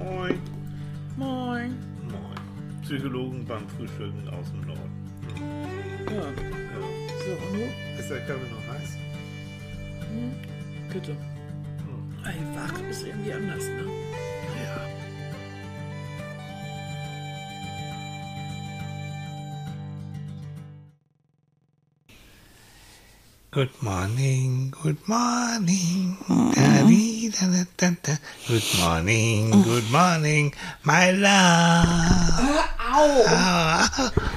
Moin. Moin. Moin. Psychologen beim Frühstücken aus dem Norden. Ja, Ja. so, und du? Ist der Kaffee noch heiß? Bitte. Ey, wach ist irgendwie anders, ne? Good morning, good morning. Da, di, da, da, da, da. Good morning, good morning, my love. Au! Ah,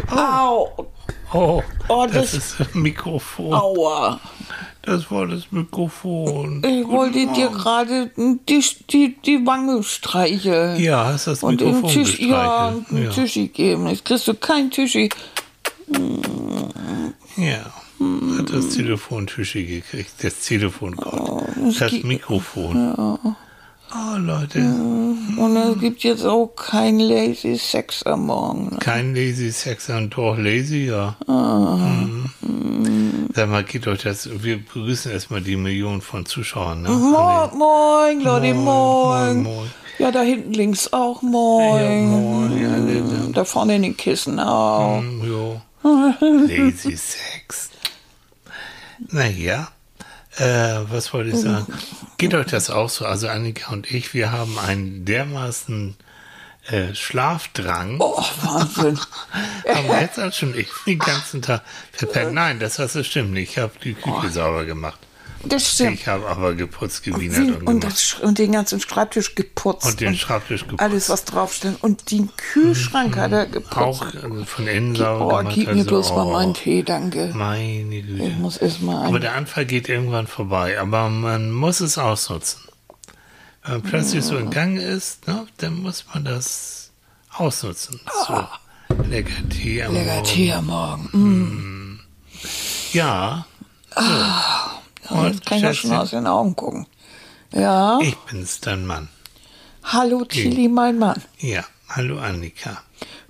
Au! oh, Oh, das, das- ist das Mikrofon. Aua! Das war das Mikrofon. Ich wollte dir gerade die, die, die Wange streicheln. Ja, hast das Und Mikrofon Tisch, ja, gestreichelt. einen Tischi geben. Jetzt kriegst du kein Tischi. Ja, hat das Telefon Tischi gekriegt. Das Telefon, Gott. das Mikrofon. Oh, Leute. Und es gibt jetzt auch kein Lazy Sex am Morgen. Ne? Kein Lazy Sex und doch Lazy, ja. Ah. Mhm. Sag mal, geht euch das, wir begrüßen erstmal die Millionen von Zuschauern, ne? Moin, moin, Leute, Moin, moin. moin. Ja, da hinten links auch moin. Ja, moin, ja, ne, Da vorne in den Kissen auch. Hm, jo. Lazy Sex. Naja, äh, was wollte ich sagen? Geht euch das auch so? Also Annika und ich, wir haben einen dermaßen äh, Schlafdrang. Oh, Wahnsinn. Haben jetzt auch schon ich den ganzen Tag verpennt. Nein, das hast du stimmt nicht. Ich habe die Küche sauber gemacht. Das stimmt. Ich habe aber geputzt, gewienert Wie- und und, Sch- und den ganzen Schreibtisch geputzt. Und den Schreibtisch geputzt. Alles, was draufsteht. Und den Kühlschrank hat er geputzt. Auch äh, von innen sauber oh, gib mir also, bloß mal oh, meinen Tee, danke. Meine Güte. Ich muss erstmal Aber ein. der Anfall geht irgendwann vorbei. Aber man muss es ausnutzen. Wenn man plötzlich so in Gang ist, ne, dann muss man das ausnutzen. So. Lecker Tee am Lecker Morgen. Tee am Morgen. Mm. Ja, Ja, jetzt kann ich ja schon aus den Augen gucken. Ja. ich bin's, dein Mann. Hallo Tilly, mein Mann. Ja, hallo Annika.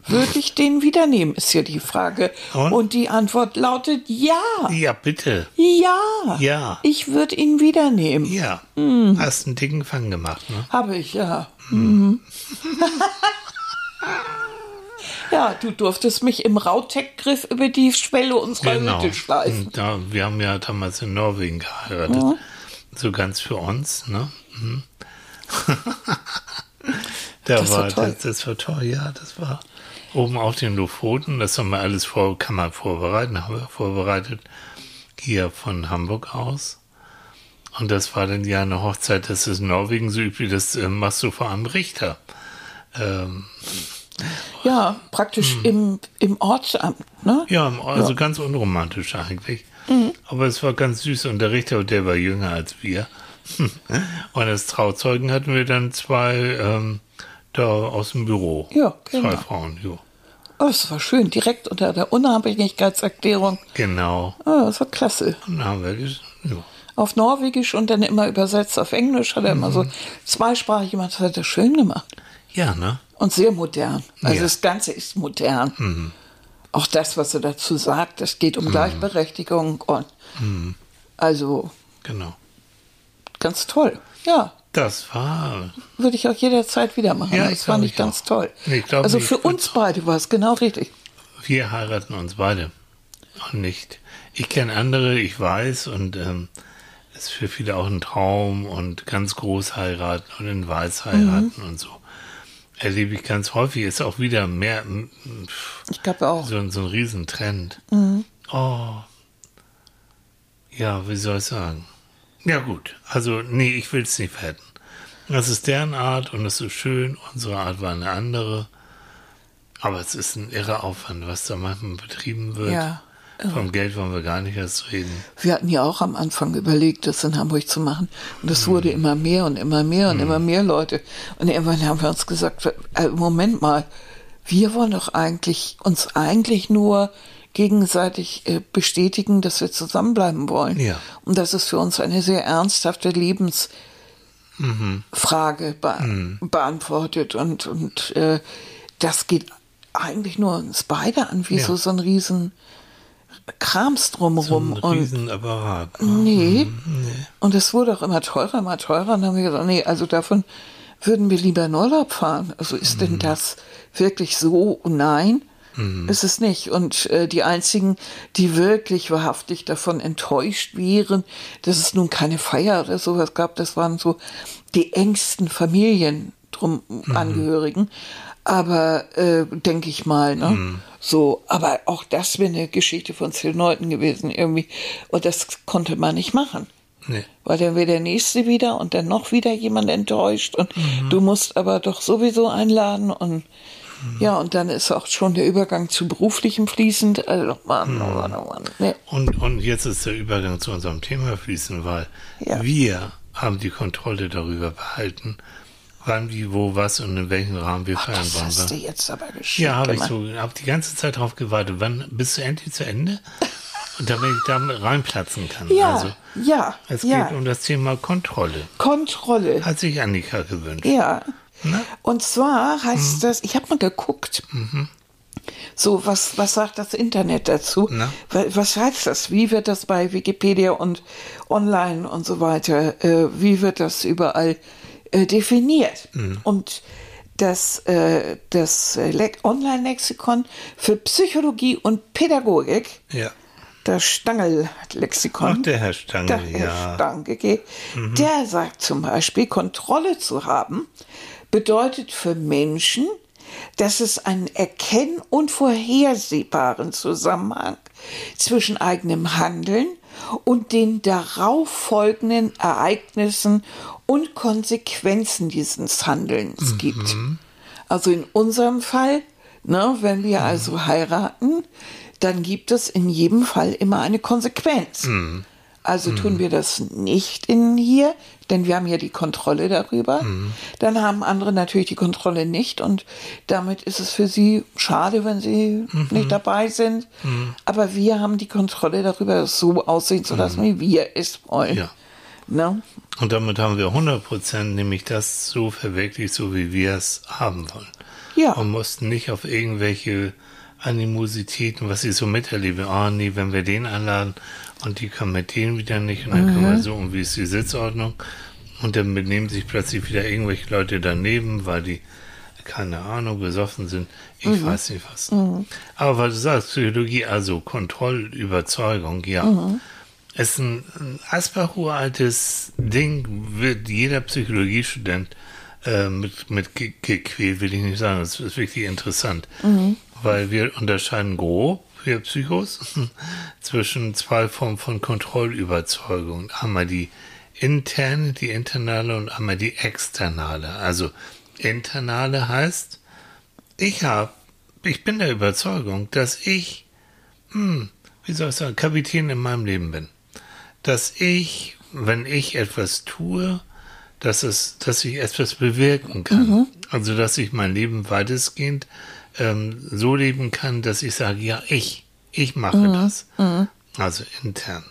Würde ich den wieder nehmen, ist hier die Frage. Und? Und, die Antwort lautet ja. Ja, bitte. Ja. Ja. Ich würde ihn wieder nehmen. Ja. Mm. Hast einen dicken Fang gemacht, ne? Habe ich, ja. Mhm. ja, du durftest mich im Rauteck-Griff über die Schwelle unserer Genau. Hütte schleifen. Da, wir haben ja damals in Norwegen geheiratet. So ganz für uns, ne? Mhm. da Das war war, toll. Das, das war toll, ja, das war oben auf den Lofoten. Das haben wir alles vor, kann man vorbereiten, haben wir vorbereitet. Hier von Hamburg aus. Und das war dann ja eine Hochzeit, das ist in Norwegen so üblich, das äh, machst du vor einem Richter. Ähm, Ja, praktisch im, im Ortsamt, ne? Ja, also ganz unromantisch eigentlich. Aber es war ganz süß und der Richter, der war jünger als wir. Und als Trauzeugen hatten wir dann zwei ähm, da aus dem Büro. Ja, Zwei genau. Frauen, ja. Oh, das war schön, direkt unter der Unabhängigkeitserklärung. Genau. Oh, das war klasse. Und haben wir ja. Auf Norwegisch und dann immer übersetzt auf Englisch hat er immer Mhm. so zweisprachig gemacht. Das hat er schön gemacht. ja, ne? Und sehr modern. Also Ja. Mhm. das Ganze ist modern. Auch das, was er dazu sagt, es geht Mhm. um Gleichberechtigung und also Genau. ganz toll. Ja, Das war. würde ich auch jederzeit wieder machen. Ja, das fand ich ich ganz auch. toll. Ich glaub, also für uns beide war es genau richtig. Wir heiraten uns beide. Und nicht. Ich kenne andere, ich weiß, und ähm, ist für viele auch ein Traum und ganz groß heiraten und in Weiß heiraten und so. Erlebe ich ganz häufig, ist auch wieder mehr Ich glaube auch. so, ein- so ein Riesentrend. Oh. Ja, wie soll ich sagen? Ja, gut. Also, nee, ich will es nicht verhätten. Das ist deren Art und es ist schön. Unsere Art war eine andere. Aber es ist ein irrer Aufwand, was da manchmal betrieben wird. Ja. Vom Geld wollen wir gar nicht erst reden. Wir hatten ja auch am Anfang überlegt, das in Hamburg zu machen. Und es wurde Mhm. immer mehr und immer mehr und immer mehr Leute. Und irgendwann haben wir uns gesagt, äh, Moment mal, wir wollen doch eigentlich, uns eigentlich nur gegenseitig äh, bestätigen, dass wir zusammenbleiben wollen. Ja. Und das ist für uns eine sehr ernsthafte Lebensfrage be beantwortet. Und, und äh, das geht eigentlich nur uns beide an, wie Ja. so, so ein riesen Krams drumherum. Ein und Riesenapparat. Nee. Und es wurde auch immer teurer, immer teurer. Und dann haben wir gesagt, nee, also davon würden wir lieber in Urlaub fahren. Also ist denn das wirklich so? Nein, ist es nicht. Und äh, die einzigen, die wirklich wahrhaftig davon enttäuscht wären, dass es nun keine Feier oder sowas gab, das waren so die engsten Familien drum Angehörigen. Aber äh, denke ich mal, ne? So, aber auch das wäre eine Geschichte von zehn Leuten gewesen irgendwie. Und das konnte man nicht machen. Nee. Weil dann wäre der nächste wieder und dann noch wieder jemand enttäuscht und du musst aber doch sowieso einladen und ja, und dann ist auch schon der Übergang zu beruflichem fließend. Also Mann, oh Mann, oh Mann. Nee. Und, und jetzt ist der Übergang zu unserem Thema fließen, weil Ja. wir haben die Kontrolle darüber behalten, wann, wie, wo, was und in welchem Rahmen wir feiern Das hast du wollen. jetzt aber geschickt Ja, habe ich so, habe die ganze Zeit darauf gewartet. Wann bist du endlich zu Ende? Und damit ich da reinplatzen kann. Ja, Also, ja, es ja. geht um das Thema Kontrolle. Kontrolle. Hat sich Annika gewünscht. Ja. Ne? Und zwar Mhm. heißt das, ich habe mal geguckt, so was, was sagt das Internet dazu? Na? Wa- Was heißt das? Wie wird das bei Wikipedia und online und so weiter, äh, wie wird das überall äh, definiert? Mhm. Und das, äh, das äh, Le- Online-Lexikon für Psychologie und Pädagogik, Ja. das Stangl-Lexikon. Ach, der Herr Stange, Der Herr ja. Stange, gell? Der sagt zum Beispiel, Kontrolle zu haben bedeutet für Menschen, dass es einen erkenn- und vorhersehbaren Zusammenhang zwischen eigenem Handeln und den darauf folgenden Ereignissen und Konsequenzen dieses Handelns gibt. Also in unserem Fall, ne, wenn wir also heiraten, dann gibt es in jedem Fall immer eine Konsequenz. Also tun wir das nicht in hier, denn wir haben ja die Kontrolle darüber. Dann haben andere natürlich die Kontrolle nicht und damit ist es für sie schade, wenn sie nicht dabei sind. Aber wir haben die Kontrolle darüber, dass es so aussehen zu lassen, wie wir es wollen. Ja. Ne? Und damit haben wir 100% nämlich das so verwirklicht, so wie wir es haben wollen. Ja. Und mussten nicht auf irgendwelche Animositäten, was ich so miterlebe, ah nee, wenn wir den einladen und die können mit denen wieder nicht und dann können wir so, und wie ist die Sitzordnung? Und dann benehmen sich plötzlich wieder irgendwelche Leute daneben, weil die, keine Ahnung, besoffen sind. Ich weiß nicht was. Aber weil du sagst, Psychologie, also Kontrollüberzeugung, ja. ist ein, ein asperuraltes Ding, wird jeder Psychologiestudent äh, mit, mit ge- gequält, will ich nicht sagen. Das ist wirklich interessant. Weil wir unterscheiden grob, wir Psychos, zwischen zwei Formen von Kontrollüberzeugung. Einmal die interne, die internale und einmal die externe. Also internale heißt, ich habe, ich bin der Überzeugung, dass ich, hm, wie soll ich sagen, Kapitän in meinem Leben bin. Dass ich, wenn ich etwas tue, dass es, dass ich etwas bewirken kann. Also dass ich mein Leben weitestgehend ähm, so leben kann, dass ich sage, ja, ich, ich mache das. Also intern.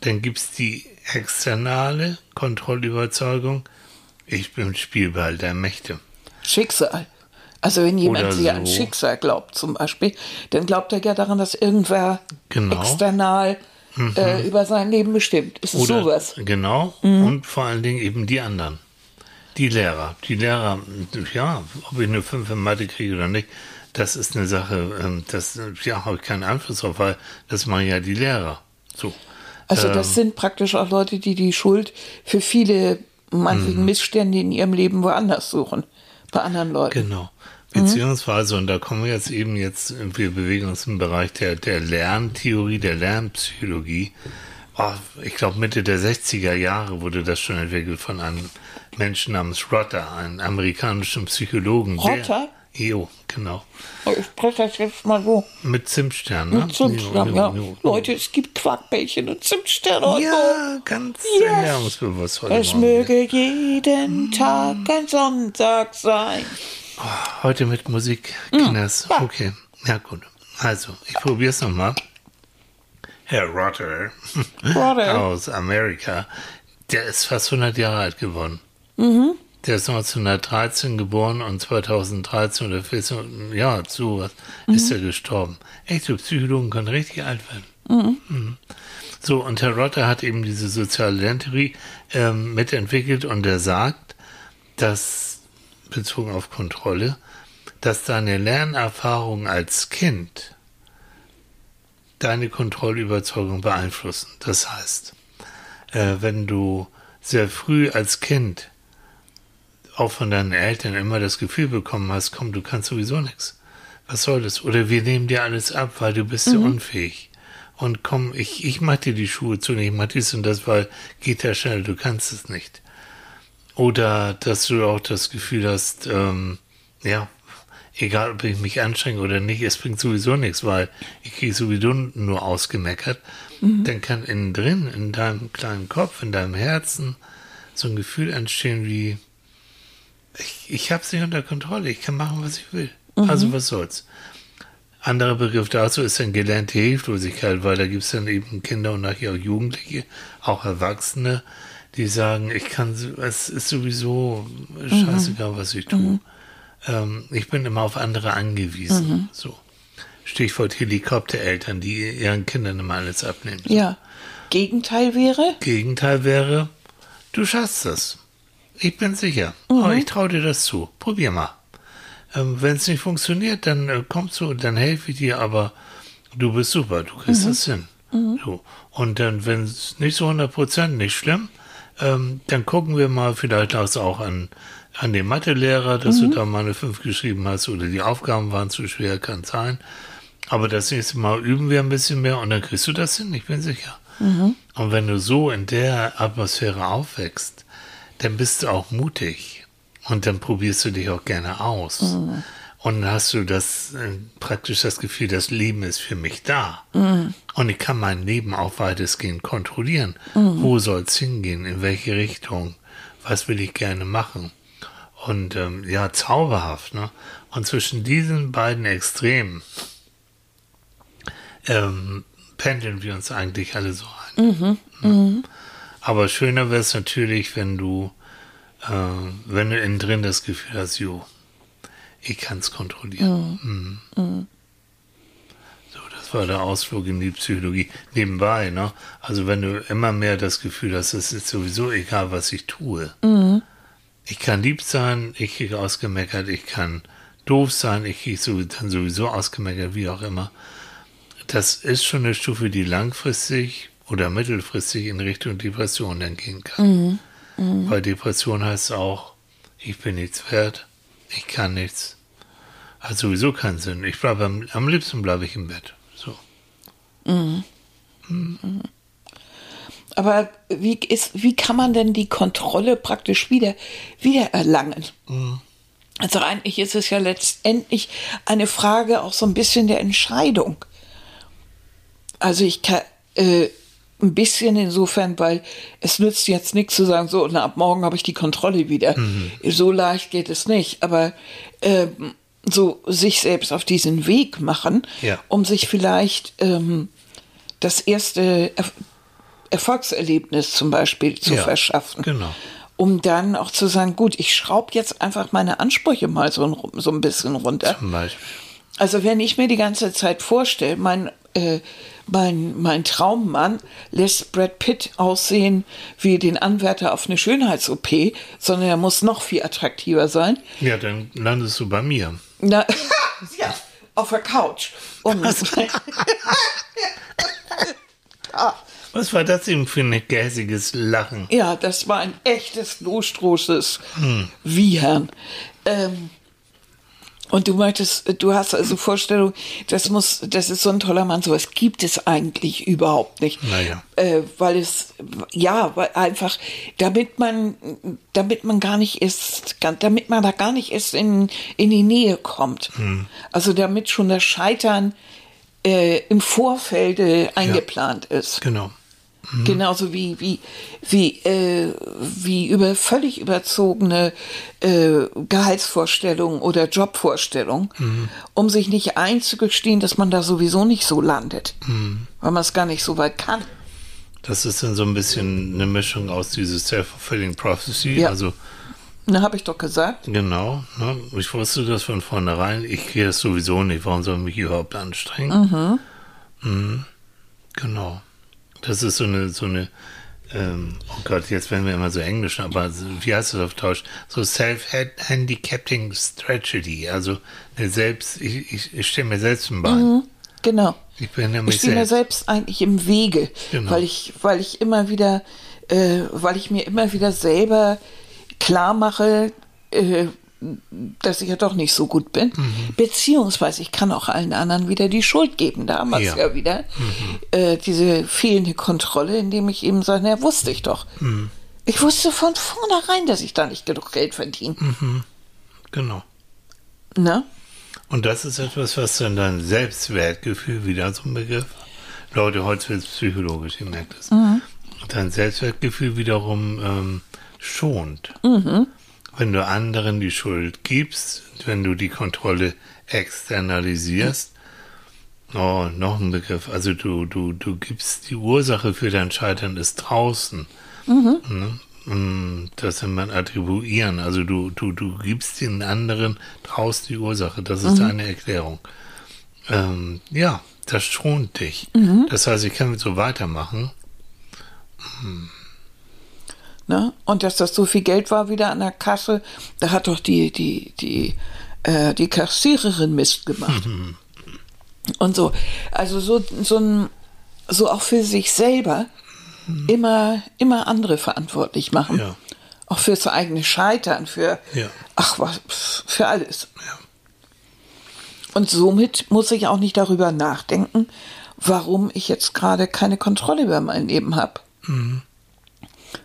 Dann gibt's die externe Kontrollüberzeugung. Ich bin Spielball der Mächte. Schicksal. Also wenn jemand Oder sehr an so. Schicksal glaubt zum Beispiel, dann glaubt er ja daran, dass irgendwer Genau. Mhm. external äh, über sein Leben bestimmt. Ist es Oder sowas? genau Mhm. und vor allen Dingen eben die anderen. Die Lehrer. Die Lehrer, ja, ob ich eine 5 in Mathe kriege oder nicht, das ist eine Sache, ähm, das ja, habe ich keinen Einfluss drauf, weil das machen ja die Lehrer. So. Also Ähm. das sind praktisch auch Leute, die die Schuld für viele Mhm. manchen Missstände in ihrem Leben woanders suchen. Bei anderen Leuten. Genau. Beziehungsweise, und da kommen wir jetzt eben jetzt, wir bewegen uns im Bereich der, der Lerntheorie, der Lernpsychologie. Oh, ich glaube, Mitte der 60er Jahre wurde das schon entwickelt von einem Menschen namens Rotter, einem amerikanischen Psychologen. Rotter? Der, jo, genau. Ich spreche das jetzt mal so. Mit Zimtstern, ne? Mit Zimtstern, Jo, ja. jo, jo. Leute, es gibt Quarkbällchen und Zimtsterne. und so. Ja, ganz Yes. ernährungsbewusst heute Es möge jeden Tag ein Sonntag sein. Heute mit Musik, Hm. Kinders. Okay, ja gut. Also, ich probiere es nochmal. Herr Rotter Rotter. aus Amerika, der ist fast 100 Jahre alt geworden. Mhm. Der ist 1913 geboren und 2013 oder 14, ja, sowas, Mhm. ist er gestorben. Echte Psychologen können richtig alt werden. Mhm. So, und Herr Rotter hat eben diese soziale Lerntheorie ähm, mitentwickelt und er sagt, dass bezogen auf Kontrolle, dass deine Lernerfahrung als Kind deine Kontrollüberzeugung beeinflussen. Das heißt, äh, wenn du sehr früh als Kind auch von deinen Eltern immer das Gefühl bekommen hast, komm, du kannst sowieso nichts. Was soll das? Oder wir nehmen dir alles ab, weil du bist mhm. ja unfähig. Und komm, ich, ich mach dir die Schuhe zu, ich mach dies und das, weil geht ja schnell, du kannst es nicht. Oder dass du auch das Gefühl hast, ähm, ja, egal ob ich mich anstrenge oder nicht, es bringt sowieso nichts, weil ich kriege sowieso nur ausgemeckert. Mhm. Dann kann innen drin, in deinem kleinen Kopf, in deinem Herzen, so ein Gefühl entstehen wie, ich, ich habe es nicht unter Kontrolle, ich kann machen, was ich will. Mhm. Also was soll's. Anderer Begriff dazu ist dann gelernte Hilflosigkeit, weil da gibt es dann eben Kinder und nachher auch Jugendliche, auch Erwachsene, die sagen, ich kann, es ist sowieso scheißegal, was ich tue. Mhm. Ähm, ich bin immer auf andere angewiesen. Mhm. So. Stichwort Helikoptereltern, die ihren Kindern immer alles abnehmen. Ja. Gegenteil wäre? Gegenteil wäre, du schaffst das. Ich bin sicher. Mhm. Aber ich traue dir das zu. Probier mal. Ähm, Wenn es nicht funktioniert, dann äh, kommst du, dann helfe ich dir, aber du bist super, du kriegst mhm. das hin. Mhm. So. Und dann, wenn es nicht so 100% nicht schlimm, ähm, dann gucken wir mal, vielleicht auch an, an den Mathelehrer, dass mhm. du da mal eine 5 geschrieben hast oder die Aufgaben waren zu schwer, kann sein. Aber das nächste Mal üben wir ein bisschen mehr und dann kriegst du das hin, ich bin sicher. Mhm. Und wenn du so in der Atmosphäre aufwächst, dann bist du auch mutig und dann probierst du dich auch gerne aus. Mhm. Und dann hast du das äh, praktisch das Gefühl, das Leben ist für mich da. Mhm. Und ich kann mein Leben auch weitestgehend kontrollieren. Mhm. Wo soll es hingehen? In welche Richtung? Was will ich gerne machen? Und ähm, ja, zauberhaft. Ne? Und zwischen diesen beiden Extremen ähm, pendeln wir uns eigentlich alle so ein. Mhm. Mhm. Aber schöner wäre es natürlich, wenn du, äh, wenn du innen drin das Gefühl hast, jo, ich kann es kontrollieren. Mhm. Mhm. So, das war der Ausflug in die Psychologie. Nebenbei, ne? Also wenn du immer mehr das Gefühl hast, es ist sowieso egal, was ich tue. Mhm. Ich kann lieb sein, ich kriege ausgemeckert, ich kann doof sein, ich kriege so, dann sowieso ausgemeckert, wie auch immer. Das ist schon eine Stufe, die langfristig oder mittelfristig in Richtung Depression dann gehen kann. Mhm. Mhm. Weil Depression heißt auch, ich bin nichts wert, ich kann nichts. Hat sowieso keinen Sinn. Ich bleibe am, am liebsten bleibe ich im Bett. So. Mhm. Mhm. Aber wie, ist, wie kann man denn die Kontrolle praktisch wieder, wieder erlangen? Mhm. Also eigentlich ist es ja letztendlich eine Frage auch so ein bisschen der Entscheidung. Also ich kann äh, ein bisschen insofern, weil es nützt jetzt nichts zu sagen, so, na, ab morgen habe ich die Kontrolle wieder. Mhm. So leicht geht es nicht. Aber äh, so sich selbst auf diesen Weg machen, ja. um sich vielleicht ähm, das erste er Erfolgserlebnis zum Beispiel zu ja, verschaffen. Genau. Um dann auch zu sagen, gut, ich schraube jetzt einfach meine Ansprüche mal so, so ein bisschen runter. Also wenn ich mir die ganze Zeit vorstelle, mein äh, mein, mein Traummann lässt Brad Pitt aussehen wie den Anwärter auf eine Schönheits-OP, sondern er muss noch viel attraktiver sein. Ja, dann landest du bei mir. Na, ja, auf der Couch. Um ah. Was war das eben für ein gäsiges Lachen? Ja, das war ein echtes, lostroßes hm. Wiehern. Ähm, und du meintest, du hast also Vorstellung, das muss, das ist so ein toller Mann, sowas gibt es eigentlich überhaupt nicht. Naja. Äh, weil es, ja, weil einfach, damit man, damit man gar nicht ist, damit man da gar nicht erst in, in die Nähe kommt. Hm. Also damit schon das Scheitern äh, im Vorfeld eingeplant ja, ist. Genau. Mhm. Genauso wie, wie, wie, äh, wie über völlig überzogene äh, Gehaltsvorstellungen oder Jobvorstellungen, mhm. um sich nicht einzugestehen, dass man da sowieso nicht so landet, mhm. weil man es gar nicht so weit kann. Das ist dann so ein bisschen eine Mischung aus dieses Self-Fulfilling Prophecy. Ja. Also, na, habe ich doch gesagt. Genau. Ne? Ich wusste das von vornherein. Ich kriege das sowieso nicht. Warum soll ich mich überhaupt anstrengen? Mhm. Mhm. Genau. Das ist so eine, so eine ähm, oh Gott, jetzt werden wir immer so englisch, aber wie heißt das auf Deutsch? So Self-Handicapping Strategy, also eine selbst, ich, ich, ich stehe mir selbst im Bein. Mhm, genau. Ich bin Ich stehe mir selbst. selbst eigentlich im Wege, Genau. weil ich, weil ich immer wieder, äh, weil ich mir immer wieder selber klar mache, äh, dass ich ja doch nicht so gut bin. Mhm. Beziehungsweise ich kann auch allen anderen wieder die Schuld geben. Da haben wir es Ja. Mhm. ja wieder. Äh, diese fehlende Kontrolle, indem ich eben sage, na, wusste ich doch. Mhm. Ich wusste von vornherein, dass ich da nicht genug Geld verdiene. Genau. Ne? Und das ist etwas, was dann dein Selbstwertgefühl, wieder so ein Begriff. Leute, heute wird es psychologisch, ihr merkt es. Dein Selbstwertgefühl wiederum ähm, schont. Wenn du anderen die Schuld gibst, wenn du die Kontrolle externalisierst, oh, noch ein Begriff, also du, du, du gibst die Ursache für dein Scheitern ist draußen. Ne? Mm, Das nennt man attribuieren. Also du, du, du gibst den anderen draußen die Ursache. Das ist deine Erklärung. Ähm, ja, das schont dich. Das heißt, ich kann so weitermachen. Ne? Und dass das so viel Geld war wieder an der Kasse, da hat doch die, die, die, äh, die Kassiererin Mist gemacht. Und so. Also so, so ein, so auch für sich selber immer, immer andere verantwortlich machen. Ja. Auch fürs eigene Scheitern, für, Ja. ach was, für alles. Und somit muss ich auch nicht darüber nachdenken, warum ich jetzt gerade keine Kontrolle über mein Leben habe.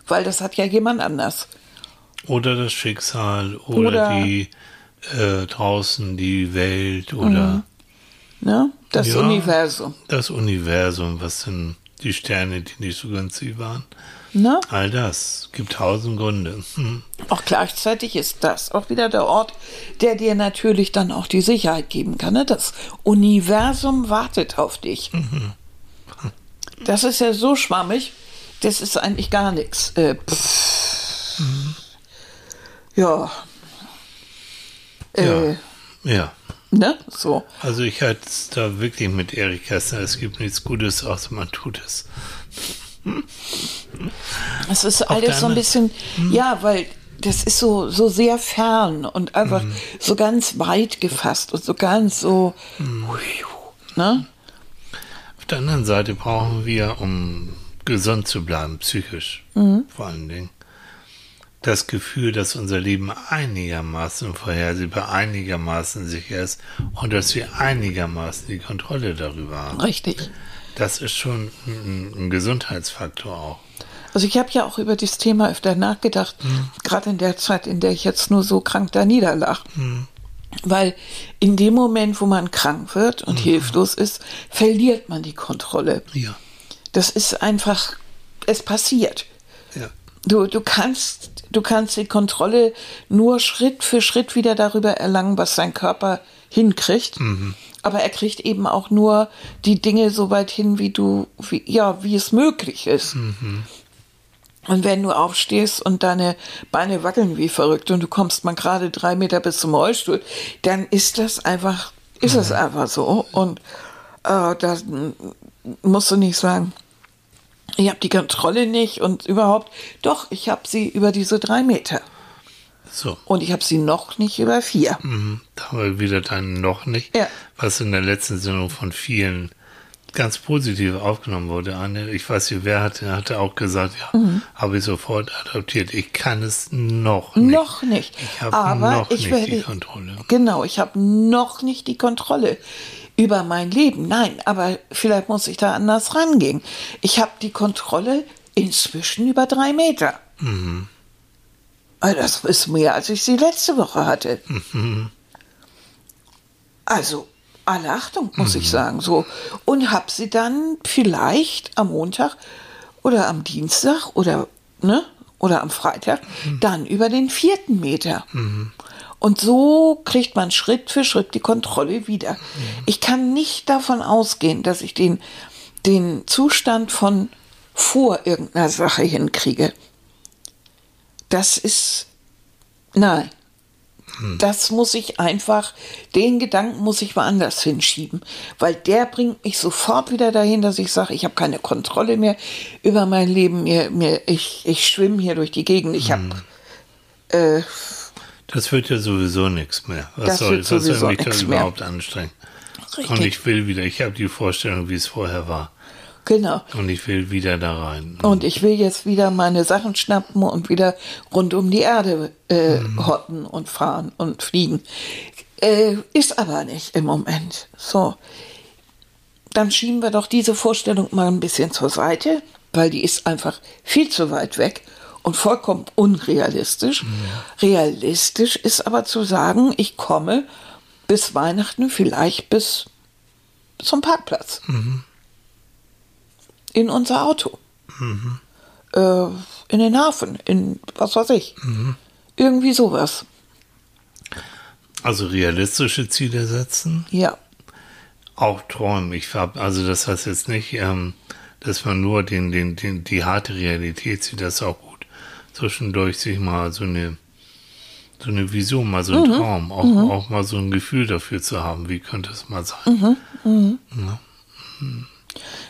Weil das hat ja jemand anders. Oder das Schicksal oder, Oder- die äh, draußen die Welt oder Ne? Das Ja. Universum. das Universum, was sind die Sterne, die nicht so günstig waren. Ne? All das gibt tausend Gründe. Hm. Auch gleichzeitig ist das auch wieder der Ort, der dir natürlich dann auch die Sicherheit geben kann. Ne? Das Universum wartet auf dich. Das ist ja so schwammig, das ist eigentlich gar nichts. Äh, pff. Ja. Äh, Ja. ne? So. Also ich halte es da wirklich mit Erik Kästner, es gibt nichts Gutes, außer man tut es. Es ist der alles so ein bisschen, ja, weil das ist so, so sehr fern und einfach so ganz weit gefasst und so ganz so, ne? Auf der anderen Seite brauchen wir, um gesund zu bleiben, psychisch vor allen Dingen, das Gefühl, dass unser Leben einigermaßen vorhersehbar, einigermaßen sicher ist und dass wir einigermaßen die Kontrolle darüber haben. Richtig. Das ist schon ein, ein Gesundheitsfaktor auch. Also ich habe ja auch über das Thema öfter nachgedacht, gerade in der Zeit, in der ich jetzt nur so krank da niederlag. Weil in dem Moment, wo man krank wird und hilflos ist, verliert man die Kontrolle. Ja. Das ist einfach, es passiert. Ja. Du, du kannst, du kannst die Kontrolle nur Schritt für Schritt wieder darüber erlangen, was dein Körper hinkriegt. Aber er kriegt eben auch nur die Dinge so weit hin, wie du, wie, ja, wie es möglich ist. Und wenn du aufstehst und deine Beine wackeln wie verrückt und du kommst mal gerade drei Meter bis zum Rollstuhl, dann ist das einfach, ist es einfach so. Und äh, da musst du nicht sagen, ich habe die Kontrolle nicht und überhaupt, doch, ich habe sie über diese drei Meter. So. Und ich habe sie noch nicht über vier. Mhm. Da haben wir wieder dann noch nicht, Ja. was in der letzten Sendung von vielen ganz positiv aufgenommen wurde. Anne, ich weiß nicht, wer hatte, hatte auch gesagt, ja, Mhm. habe ich sofort adoptiert. Ich kann es noch nicht. Noch nicht. Ich habe Aber noch ich nicht werde, die Kontrolle. Genau, ich habe noch nicht die Kontrolle über mein Leben. Nein, aber vielleicht muss ich da anders rangehen. Ich habe die Kontrolle inzwischen über drei Meter. Also Das ist mehr, als ich sie letzte Woche hatte. Also, alle Achtung, muss ich sagen. So. Und habe sie dann vielleicht am Montag oder am Dienstag oder, ne, oder am Freitag dann über den vierten Meter. Und so kriegt man Schritt für Schritt die Kontrolle wieder. Ich kann nicht davon ausgehen, dass ich den, den Zustand von vor irgendeiner Sache hinkriege. Das ist, nein, das muss ich einfach, den Gedanken muss ich woanders hinschieben, weil der bringt mich sofort wieder dahin, dass ich sage, ich habe keine Kontrolle mehr über mein Leben, mir, mir, ich, ich schwimme hier durch die Gegend, ich habe... Äh, das wird ja sowieso nichts mehr. Was Das soll, wird was soll mich da nix mehr. überhaupt anstrengen? Richtig. Und ich will wieder, ich habe die Vorstellung, wie es vorher war. genau. Und ich will wieder da rein. Und ich will jetzt wieder meine Sachen schnappen und wieder rund um die Erde äh, hotten und fahren und fliegen. Äh, ist aber nicht im Moment. So. Dann schieben wir doch diese Vorstellung mal ein bisschen zur Seite, weil die ist einfach viel zu weit weg und vollkommen unrealistisch. Realistisch ist aber zu sagen, ich komme bis Weihnachten vielleicht bis zum Parkplatz. In unser Auto äh, in den Hafen, in was weiß ich. Irgendwie sowas. Also realistische Ziele setzen, Ja. auch träumen. Ich hab, also das heißt jetzt nicht, ähm, dass man nur den, den, den, die harte Realität sieht, das ist auch. Zwischendurch sich mal so eine, so eine Vision, mal so ein Traum, auch, auch mal so ein Gefühl dafür zu haben, wie könnte es mal sein.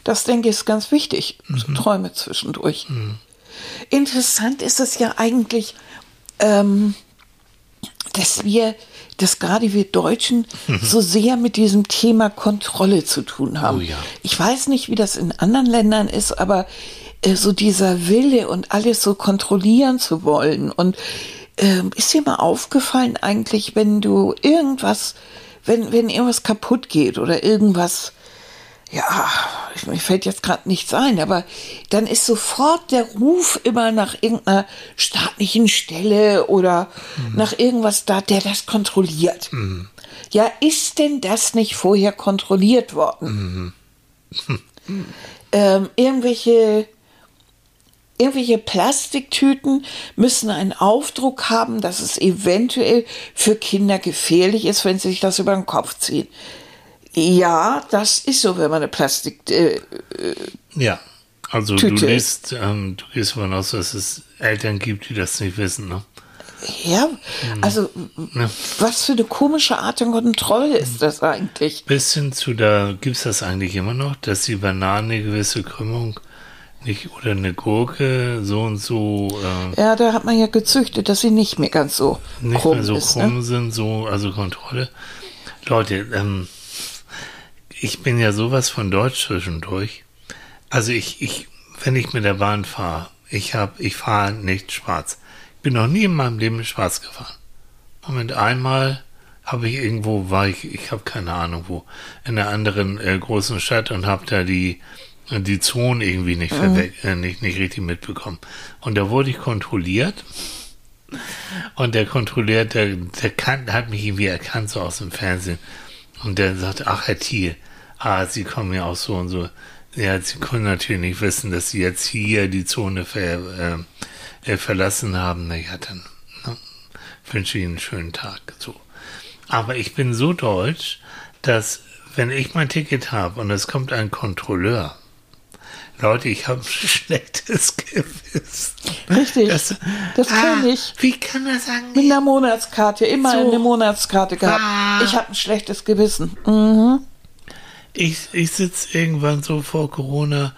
Das denke ich ist ganz wichtig. So Träume zwischendurch. Interessant ist es ja eigentlich, ähm, dass wir, dass gerade wir Deutschen so sehr mit diesem Thema Kontrolle zu tun haben. Oh ja. Ich weiß nicht, wie das in anderen Ländern ist, aber so dieser Wille und alles so kontrollieren zu wollen. Und ähm, ist dir mal aufgefallen eigentlich, wenn du irgendwas, wenn, wenn irgendwas kaputt geht oder irgendwas, ja, ich, mir fällt jetzt gerade nichts ein, aber dann ist sofort der Ruf immer nach irgendeiner staatlichen Stelle oder nach irgendwas da, der das kontrolliert. Ja, ist denn das nicht vorher kontrolliert worden? ähm, irgendwelche Irgendwelche Plastiktüten müssen einen Aufdruck haben, dass es eventuell für Kinder gefährlich ist, wenn sie sich das über den Kopf ziehen. Ja, das ist so, wenn man eine Plastik. Äh, Ja, also Tüte. du liest, ähm, du gehst davon aus, dass es Eltern gibt, die das nicht wissen, ne? ja, also Ja. was für eine komische Art der Kontrolle ist das eigentlich? Bis hin zu, da gibt es das eigentlich immer noch, dass die Banane eine gewisse Krümmung nicht oder eine Gurke so und so äh, Ja, da hat man ja gezüchtet, dass sie nicht mehr ganz so nicht krumm mehr so ist. krumm Ne? sind, so, also Kontrolle. Leute, ähm, ich bin ja sowas von Deutsch zwischendurch. Also ich, ich, wenn ich mit der Bahn fahre, ich hab, ich fahre nicht schwarz. Ich bin noch nie in meinem Leben schwarz gefahren. Moment, einmal habe ich irgendwo, war ich, ich habe keine Ahnung wo, in einer anderen äh, großen Stadt und habe da die, die Zonen irgendwie nicht, verwe- äh, nicht, nicht richtig mitbekommen. Und da wurde ich kontrolliert. Und der Kontrolleur, der, der kann, hat mich irgendwie erkannt, so aus dem Fernsehen. Und der sagte, ach, Herr Thiel, ah, Sie kommen ja auch so und so. Ja, Sie können natürlich nicht wissen, dass Sie jetzt hier die Zone ver, äh, äh, verlassen haben. Na ja, dann ne, wünsche ich Ihnen einen schönen Tag. So. Aber ich bin so deutsch, dass wenn ich mein Ticket habe und es kommt ein Kontrolleur, Leute, ich habe ein schlechtes Gewissen. Richtig, das, Das- kenne ich. Wie kann er sagen? Mit einer Monatskarte, immer So. eine Monatskarte gehabt. Ah. Ich habe ein schlechtes Gewissen. Mhm. Ich, ich sitze irgendwann so vor Corona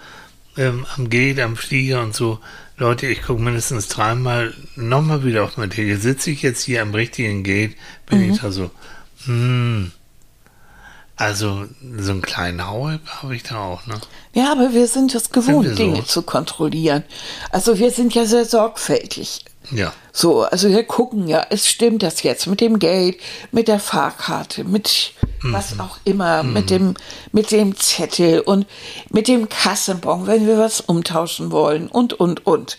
ähm, am Gate, am Flieger und so. Leute, ich gucke mindestens dreimal nochmal wieder auf mein Ticket. Sitze ich jetzt hier am richtigen Gate, bin Mhm. ich da so, hm. Also, so einen kleinen Hauer habe ich da auch, ne? Ja, aber wir sind es gewohnt, wir so? Dinge zu kontrollieren. Also wir sind ja sehr sorgfältig. Ja. So, also wir gucken ja, es stimmt das jetzt mit dem Geld, mit der Fahrkarte, mit was auch immer, mit dem, mit dem Zettel und mit dem Kassenbon, wenn wir was umtauschen wollen und, und, und.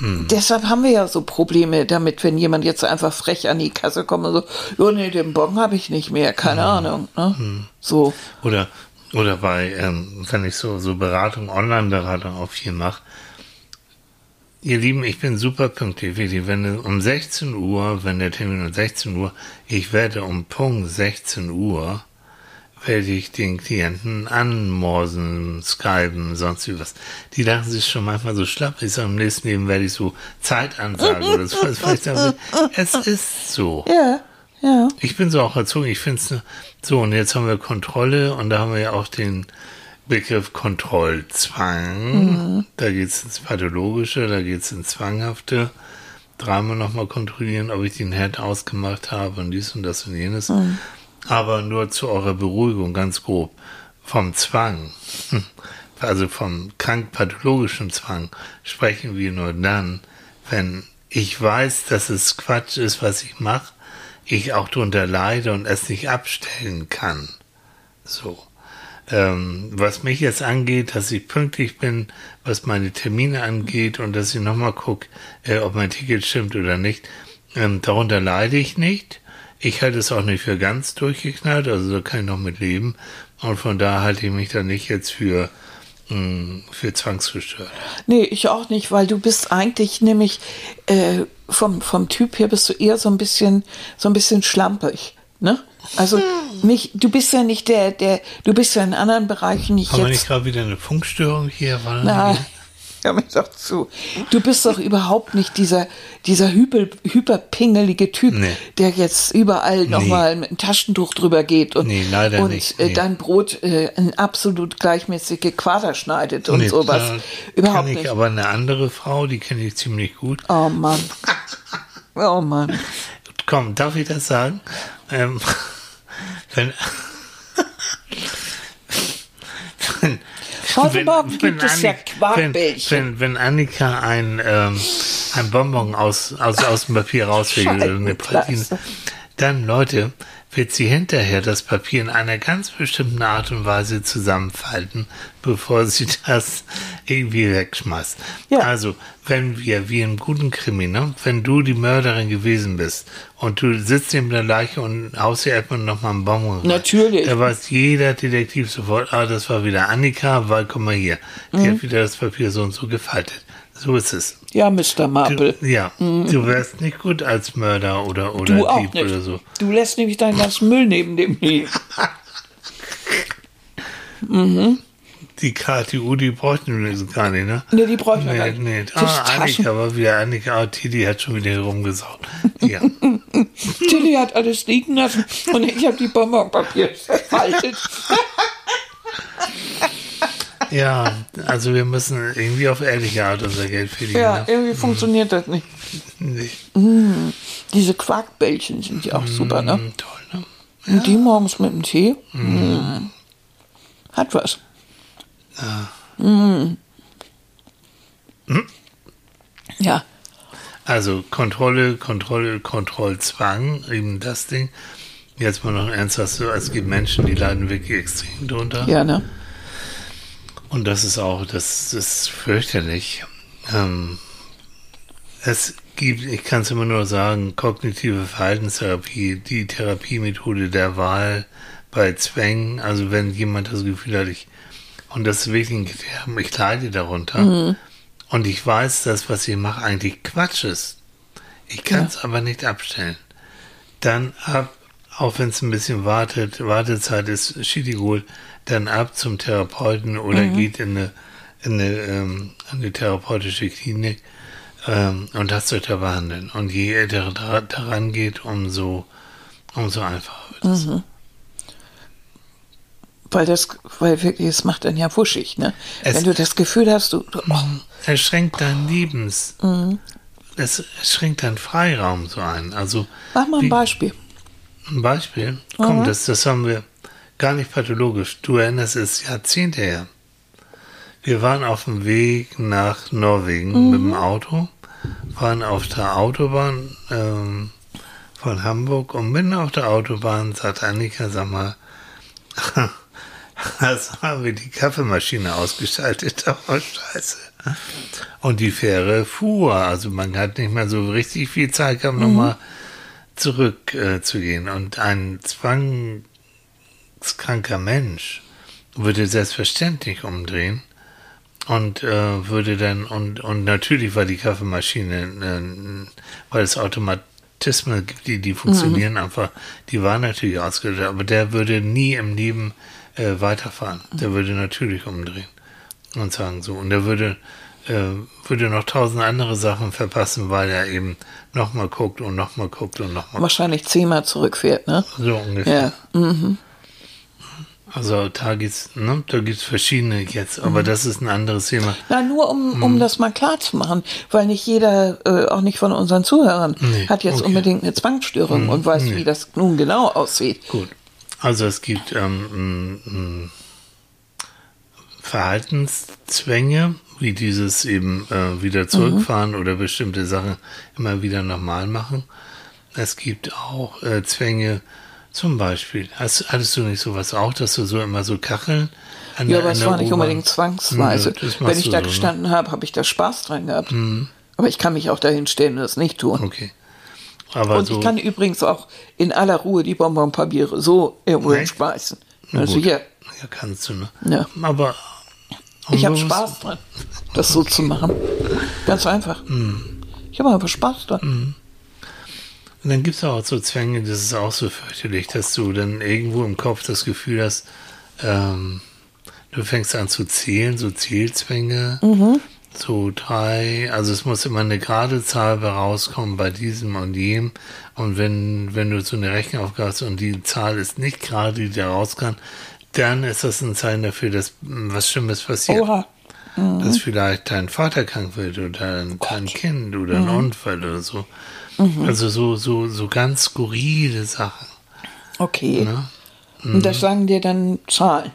Deshalb haben wir ja so Probleme damit, wenn jemand jetzt einfach frech an die Kasse kommt und so, ja, nee, den Bon habe ich nicht mehr, keine Ahnung. Ne? So. Oder, oder bei, ähm, wenn ich so, so Beratung, Online-Beratung auch viel mache. Ihr Lieben, ich bin super pünktlich. wirklich. Wenn um 16 Uhr, wenn der Termin um 16 Uhr, ich werde um Punkt 16 Uhr, werde ich den Klienten anmorsen, skypen, sonst wie was. Die lachen sich schon manchmal so schlapp. Ich sage, im nächsten Leben werde ich so Zeitansagen oder so. Es ist so. Ja, ja. Ich bin so auch erzogen. Ich finde es so. Und jetzt haben wir Kontrolle und da haben wir ja auch den Begriff Kontrollzwang. Mhm. Da geht es ins Pathologische, da geht es ins Zwanghafte. Dreimal nochmal kontrollieren, ob ich den Herd ausgemacht habe und dies und das und jenes. Mhm. Aber nur zu eurer Beruhigung, ganz grob. Vom Zwang, also vom krank-pathologischen Zwang, sprechen wir nur dann, wenn ich weiß, dass es Quatsch ist, was ich mache, ich auch darunter leide und es nicht abstellen kann. So. Ähm, was mich jetzt angeht, dass ich pünktlich bin, was meine Termine angeht und dass ich nochmal gucke, äh, ob mein Ticket stimmt oder nicht, ähm, darunter leide ich nicht. Ich halte es auch nicht für ganz durchgeknallt, also da kann ich noch mit leben. Und von da halte ich mich dann nicht jetzt für, mh, hm, für zwangsgestört. Nee, ich auch nicht, weil du bist eigentlich nämlich äh, vom, vom Typ her bist du eher so ein bisschen, so ein bisschen schlampig. Ne? Also nicht, du bist ja nicht der, der, du bist ja in anderen Bereichen nicht Haben jetzt. wir nicht gerade wieder eine Funkstörung hier? War Na, hör mir doch zu. Du bist doch überhaupt nicht dieser, dieser hyper, hyperpingelige Typ, Nee. der jetzt überall nochmal mit einem Taschentuch drüber geht und, Nee, und nicht, äh, nee. dein Brot äh, in absolut gleichmäßige Quader schneidet und Nee, sowas. Überhaupt kenn ich nicht. aber eine andere Frau, die kenne ich ziemlich gut. Oh Mann. Oh Mann. Komm, darf ich das sagen? Ähm, wenn, wenn, Morgen gibt es ja Quarkbällchen. Wenn, wenn, wenn Annika ein, ähm, ein Bonbon aus, aus, aus dem Papier oder eine Scheibenkleiste. dann, Leute, wird sie hinterher das Papier in einer ganz bestimmten Art und Weise zusammenfalten, bevor sie das irgendwie wegschmeißt. Ja. Also, wenn wir, wie im guten Krimi, ne, wenn du die Mörderin gewesen bist und du sitzt neben der Leiche und haust dir erstmal nochmal einen Bonbon rein, Natürlich. da weiß jeder Detektiv sofort, ah, das war wieder Annika, weil, guck mal hier, die Mhm. hat wieder das Papier so und so gefaltet. So ist es. Ja, Mr. Marple. Du, ja, du wärst nicht gut als Mörder oder, oder Mhm. Du Dieb oder so. Du lässt nämlich deinen ganzen Müll neben dem liegen. Die KTU, die bräuchten wir gar nicht, ne? Nee, die bräuchten wir Nee, gar nicht. nee. Ah, Annika war wieder Annika, ah, Titi hat schon wieder rumgesaut. Ja. Tilly hat alles liegen lassen und ich habe die Bonbonpapier verfaltet. Ja, also wir müssen irgendwie auf ehrliche Art unser Geld verdienen. Ja, Ne? irgendwie funktioniert das nicht. Nicht. Diese Quarkbällchen sind ja auch super, ne? Mm, Toll, ne? Und die morgens mit dem Tee. Mm. Hat was. Mm. Ja, Also Kontrolle, Kontrolle, Kontrollzwang, eben das Ding. Jetzt mal noch ernsthaft so, es gibt Menschen, die leiden wirklich extrem drunter. ja, ne? Und das ist auch, das, das ist fürchterlich. Ähm, es gibt, ich kann es immer nur sagen, kognitive Verhaltenstherapie, die Therapiemethode der Wahl bei Zwängen, also wenn jemand das Gefühl hat, ich, und das ist wirklich ein Gefährden, ich leide darunter, und ich weiß, dass was ich mache eigentlich Quatsch ist. Ich kann es aber nicht abstellen. Dann ab, auch wenn es ein bisschen wartet, Wartezeit ist, Schitigol, dann ab zum Therapeuten oder geht in eine, in eine, ähm, eine therapeutische Klinik ähm, und lasst euch da behandeln. Und je älter da, daran geht, umso, umso einfacher wird es. Weil das, weil wirklich, es macht dann ja wuschig, ne? Es- Wenn du das Gefühl hast, du, du oh, Es schränkt dein Lebens, es, es schränkt deinen Freiraum so ein. Also mach mal ein wie- Beispiel. Ein Beispiel. Komm, das, das haben wir gar nicht pathologisch. Du erinnerst es Jahrzehnte her. Wir waren auf dem Weg nach Norwegen mit dem Auto, waren auf der Autobahn ähm, von Hamburg und mitten auf der Autobahn sagt Annika, sag mal, also haben wir die Kaffeemaschine ausgeschaltet, aber scheiße. Und die Fähre fuhr, also man hat nicht mehr so richtig viel Zeit gehabt, nochmal zurück äh, zu gehen. Und ein zwangskranker Mensch würde selbstverständlich umdrehen und äh, würde dann, und, und natürlich war die Kaffeemaschine, äh, weil das Automat, Automatismen gibt, die, die funktionieren einfach. Die waren natürlich ausgebildet, aber der würde nie im Leben äh, weiterfahren. Der würde natürlich umdrehen und sagen so. Und der würde, äh, würde noch tausend andere Sachen verpassen, weil er eben nochmal guckt und nochmal guckt und nochmal. Wahrscheinlich zehnmal zurückfährt, ne? So ungefähr. Ja. Mhm. Also da gibt's, ne, da gibt's verschiedene jetzt, aber das ist ein anderes Thema. Na, nur um, um das mal klar zu machen, weil nicht jeder, äh, auch nicht von unseren Zuhörern, Nee, hat jetzt okay. unbedingt eine Zwangsstörung und weiß, nee. wie das nun genau aussieht. Gut. Also es gibt ähm, Verhaltenszwänge, wie dieses eben äh, wieder zurückfahren oder bestimmte Sachen immer wieder normal machen. Es gibt auch äh, Zwänge, zum Beispiel, hast, hattest du nicht sowas auch, dass du so immer so Kacheln an Ja, der- aber es war nicht unbedingt zwangsweise. Das Wenn ich da so, ne? gestanden habe, habe ich da Spaß dran gehabt. Aber ich kann mich auch dahin stellen und das nicht tun. Okay. Aber Und so, ich kann übrigens auch in aller Ruhe die Bonbonpapiere so irgendwo schmeißen. Na Also hier, ja, kannst du, ne? Ja. Aber ich habe Spaß dran, das so zu machen. Ganz einfach. Hm. Ich habe einfach Spaß dran. Und dann gibt es auch so Zwänge, das ist auch so fürchterlich, dass du dann irgendwo im Kopf das Gefühl hast, ähm, du fängst an zu zählen, so Zählzwänge, so drei, also es muss immer eine gerade Zahl rauskommen bei diesem und jenem. Und wenn, wenn du so eine Rechenaufgabe hast und die Zahl ist nicht gerade, die da raus kann, dann ist das ein Zeichen dafür, dass mm, was Schlimmes passiert. Oha. Dass vielleicht dein Vater krank wird oder dein, dein Kind oder Mhm. ein Unfall oder so. Also so, so, so ganz skurrile Sachen. Okay. Ne? Und das sagen dir dann Zahlen.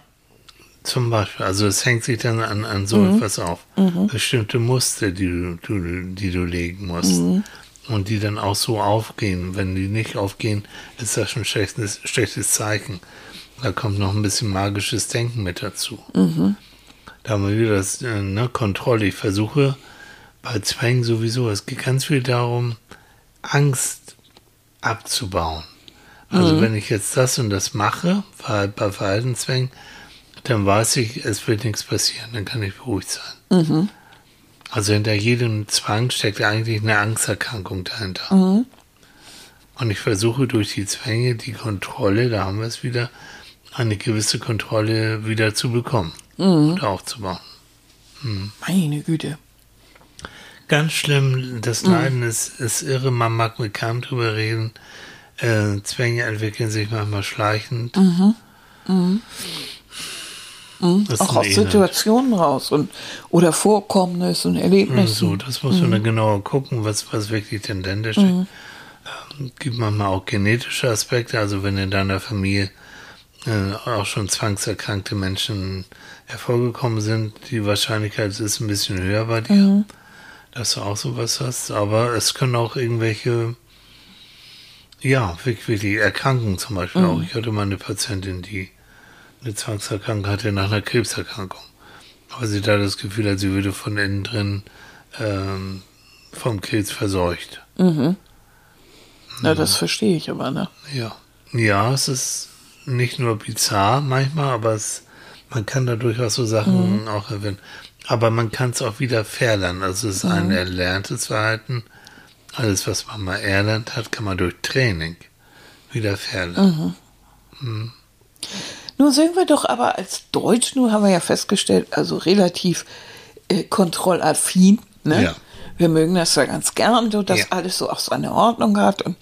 Zum Beispiel, also es hängt sich dann an, an so Mhm. etwas auf. Bestimmte Muster, die du, du, die du legen musst. Mhm. Und die dann auch so aufgehen. Wenn die nicht aufgehen, ist das schon ein schlechtes, schlechtes Zeichen. Da kommt noch ein bisschen magisches Denken mit dazu. Mhm. Da haben wir wieder das äh, ne, Kontrolle. Ich versuche bei Zwängen sowieso, es geht ganz viel darum, Angst abzubauen. Also wenn ich jetzt das und das mache, bei Verhaltenszwängen, dann weiß ich, es wird nichts passieren, dann kann ich beruhigt sein. Also hinter jedem Zwang steckt eigentlich eine Angsterkrankung dahinter. Und ich versuche durch die Zwänge die Kontrolle, da haben wir es wieder, eine gewisse Kontrolle wieder zu bekommen oder aufzubauen. Meine Güte. Ganz schlimm, das Leiden ist, ist irre, man mag mit keinem drüber reden. Äh, Zwänge entwickeln sich manchmal schleichend. Das ist Auch ein aus. Situationen raus und oder Vorkommnissen und Erlebnissen. So, das muss man dann genauer gucken, was, was wirklich denn dahinter steckt. Ähm, gibt manchmal auch genetische Aspekte, also wenn in deiner Familie äh, auch schon zwangserkrankte Menschen hervorgekommen sind, die Wahrscheinlichkeit ist ein bisschen höher bei dir, dass du auch sowas hast. Aber es können auch irgendwelche, ja, wirklich, wirklich Erkrankungen zum Beispiel auch. Ich hatte mal eine Patientin, die eine Zwangserkrankung hatte nach einer Krebserkrankung. Aber sie da das Gefühl hat, sie würde von innen drin ähm, vom Krebs verseucht. Ja, das verstehe ich aber, ne? Ja. Ja, es ist nicht nur bizarr manchmal, aber es, man kann da durchaus so Sachen auch erwähnen. Aber man kann es auch wieder verlernen. Also es ist ein erlerntes Verhalten. Alles, was man mal erlernt hat, kann man durch Training wieder verlernen. Nun sind wir doch aber als Deutsch, nun haben wir ja festgestellt, also relativ äh, kontrollaffin. Ne? Ja. Wir mögen das ja ganz gern, so, dass Ja. alles so auch seine Ordnung hat und,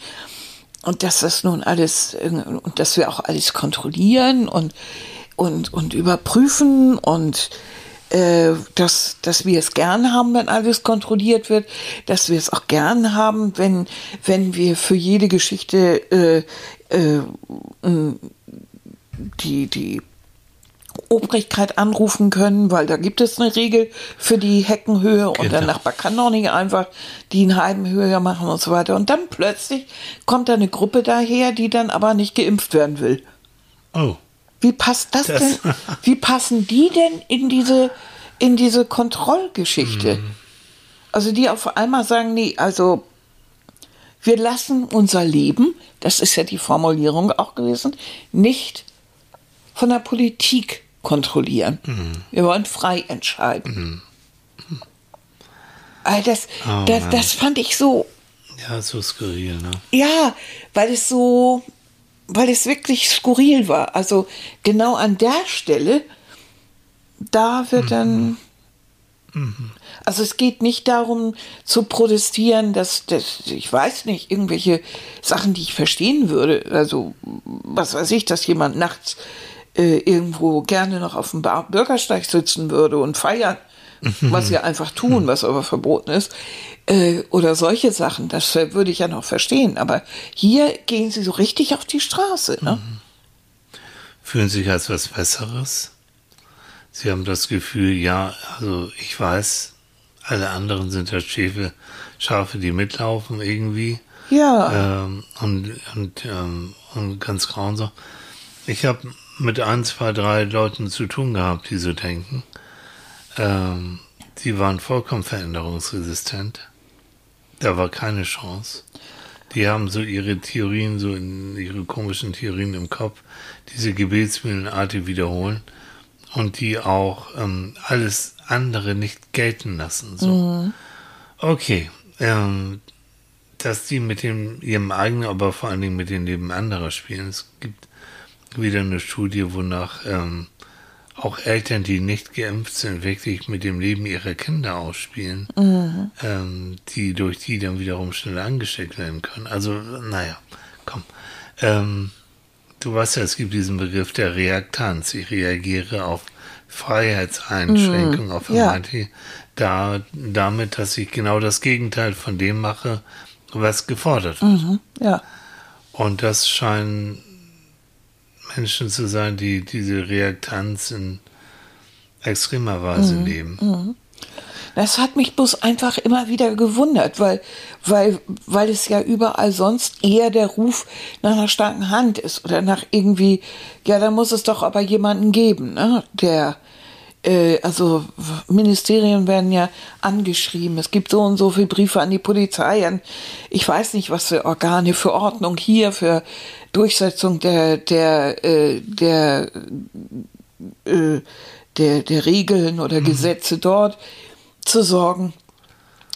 und dass das nun alles, und dass wir auch alles kontrollieren und, und, und überprüfen und äh, dass, dass wir es gern haben, wenn alles kontrolliert wird, dass wir es auch gern haben, wenn, wenn wir für jede Geschichte äh, äh, die, die Obrigkeit anrufen können, weil da gibt es eine Regel für die Heckenhöhe und der Genau. Nachbar kann doch nicht einfach die einen halben höher machen und so weiter. Und dann plötzlich kommt da eine Gruppe daher, die dann aber nicht geimpft werden will. Oh, Wie passt das, Das- denn? Wie passen die denn in diese, in diese Kontrollgeschichte? Also die auf einmal sagen, nee, also wir lassen unser Leben, das ist ja die Formulierung auch gewesen, nicht von der Politik kontrollieren. Wir wollen frei entscheiden. Also das, Oh das, das fand ich so, Ja, so skurril, ne? Ja, weil es so, weil es wirklich skurril war. Also genau an der Stelle, da wird mhm. dann. Mhm. Also es geht nicht darum zu protestieren, dass, dass ich weiß nicht, irgendwelche Sachen, die ich verstehen würde. Also was weiß ich, dass jemand nachts äh, irgendwo gerne noch auf dem Bürgersteig sitzen würde und feiern, was sie einfach tun, was aber verboten ist. Äh, oder solche Sachen, das würde ich ja noch verstehen. Aber hier gehen sie so richtig auf die Straße. Ne? Fühlen sich als was Besseres? Sie haben das Gefühl, ja, also ich weiß, alle anderen sind halt Schäfe, Schafe, die mitlaufen irgendwie. Ja. Ähm, und, und, ähm, und ganz grausam. Ich habe mit ein, zwei, drei Leuten zu tun gehabt, die so denken. Ähm, die waren vollkommen veränderungsresistent. Da war keine Chance. Die haben so ihre Theorien, so in ihre komischen Theorien im Kopf, diese Gebetsmühlenartig wiederholen und die auch ähm, alles andere nicht gelten lassen. So. Mhm. Okay, ähm, dass die mit dem, ihrem eigenen, aber vor allen Dingen mit dem Leben anderer spielen. Es gibt wieder eine Studie, wonach ähm, auch Eltern, die nicht geimpft sind, wirklich mit dem Leben ihrer Kinder ausspielen, mhm. ähm, die durch die dann wiederum schneller angesteckt werden können. Also, naja, komm. Ähm, du weißt ja, es gibt diesen Begriff der Reaktanz. Ich reagiere auf Freiheitseinschränkung, mhm. auf Amati, ja. da, damit, dass ich genau das Gegenteil von dem mache, was gefordert wird. Mhm. Ja. Und das scheinen Menschen zu sein, die diese Reaktanz in extremer Weise mhm. leben. Mhm. Das hat mich bloß einfach immer wieder gewundert, weil, weil, weil es ja überall sonst eher der Ruf nach einer starken Hand ist oder nach irgendwie, ja, da muss es doch aber jemanden geben, ne, der, äh, also Ministerien werden ja angeschrieben. Es gibt so und so viele Briefe an die Polizei, an ich weiß nicht, was für Organe, für Ordnung hier, für Durchsetzung der, der, äh, der, äh, der, der Regeln oder mhm. Gesetze dort zu sorgen.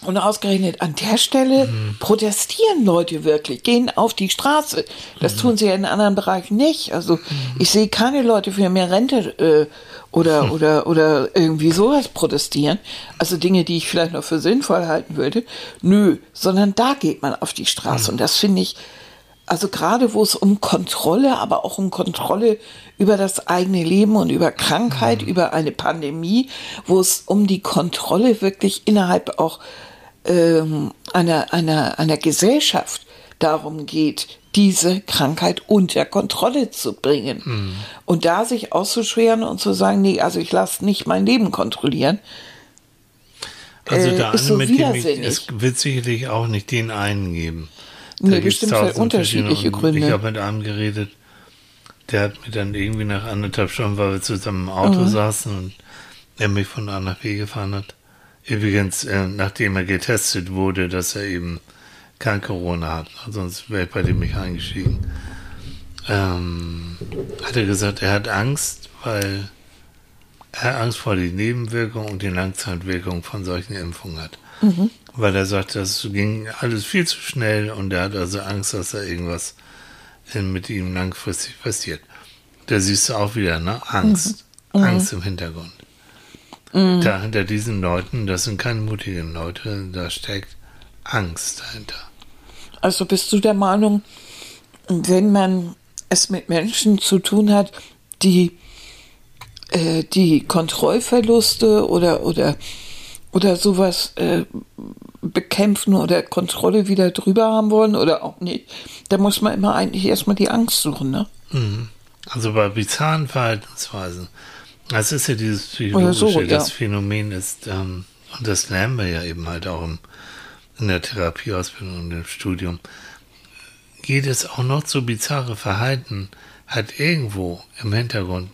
Und ausgerechnet an der Stelle mhm. protestieren Leute wirklich, gehen auf die Straße. Das mhm. tun sie ja in anderen Bereichen nicht. Also mhm. ich sehe keine Leute für mehr Rente äh, oder, hm. oder, oder irgendwie sowas protestieren. Also Dinge, die ich vielleicht noch für sinnvoll halten würde. Nö, sondern da geht man auf die Straße. Mhm. Und das finde ich, also gerade wo es um Kontrolle, aber auch um Kontrolle über das eigene Leben und über Krankheit, mhm. über eine Pandemie, wo es um die Kontrolle wirklich innerhalb auch ähm, einer, einer, einer Gesellschaft darum geht, diese Krankheit unter Kontrolle zu bringen. Mhm. Und da sich auszuschweren und zu sagen, nee, also ich lasse nicht mein Leben kontrollieren. Also äh, der ist so mit dem es wird sicherlich auch nicht den einen geben. Da nee, bestimmt unterschiedliche Gründe. Ich habe mit einem geredet, der hat mir dann irgendwie nach anderthalb Stunden, weil wir zusammen im Auto mhm. saßen und er mich von A nach B gefahren hat. Übrigens, äh, nachdem er getestet wurde, dass er eben kein Corona hat, sonst wäre ich bei dem nicht eingestiegen. Ähm, hat er gesagt, er hat Angst, weil er Angst vor die Nebenwirkungen und die Langzeitwirkungen von solchen Impfungen hat. Mhm. Weil er sagt, das ging alles viel zu schnell und er hat also Angst, dass da irgendwas mit ihm langfristig passiert. Da siehst du auch wieder, ne? Angst. Mhm. mhm. Angst im Hintergrund. Mhm. Da hinter diesen Leuten, das sind keine mutigen Leute, da steckt Angst dahinter. Also bist du der Meinung, wenn man es mit Menschen zu tun hat, die äh, die Kontrollverluste oder oder oder sowas äh, bekämpfen oder Kontrolle wieder drüber haben wollen oder auch nicht, da muss man immer eigentlich erstmal die Angst suchen, ne? Mhm. Also bei bizarren Verhaltensweisen, das ist ja dieses psychologische, so, ja. das Phänomen ist, ähm, und das lernen wir ja eben halt auch im in der Therapieausbildung und im Studium, jedes auch noch so bizarre Verhalten hat irgendwo im Hintergrund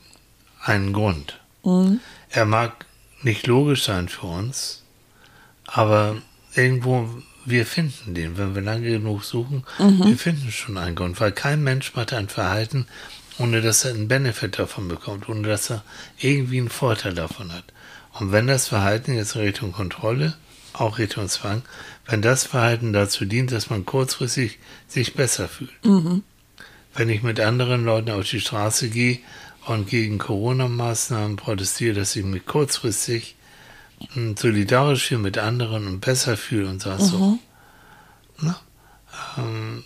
einen Grund. Mhm. Er mag nicht logisch sein für uns, aber irgendwo, wir finden den, wenn wir lange genug suchen, mhm. wir finden schon einen Grund, weil kein Mensch macht ein Verhalten, ohne dass er einen Benefit davon bekommt, ohne dass er irgendwie einen Vorteil davon hat. Und wenn das Verhalten jetzt in Richtung Kontrolle auch Richtung Zwang, wenn das Verhalten dazu dient, dass man kurzfristig sich besser fühlt. Mhm. Wenn ich mit anderen Leuten auf die Straße gehe und gegen Corona-Maßnahmen protestiere, dass ich mich kurzfristig solidarisch fühle mit anderen und besser fühle und sage so. Mhm. Na, ähm,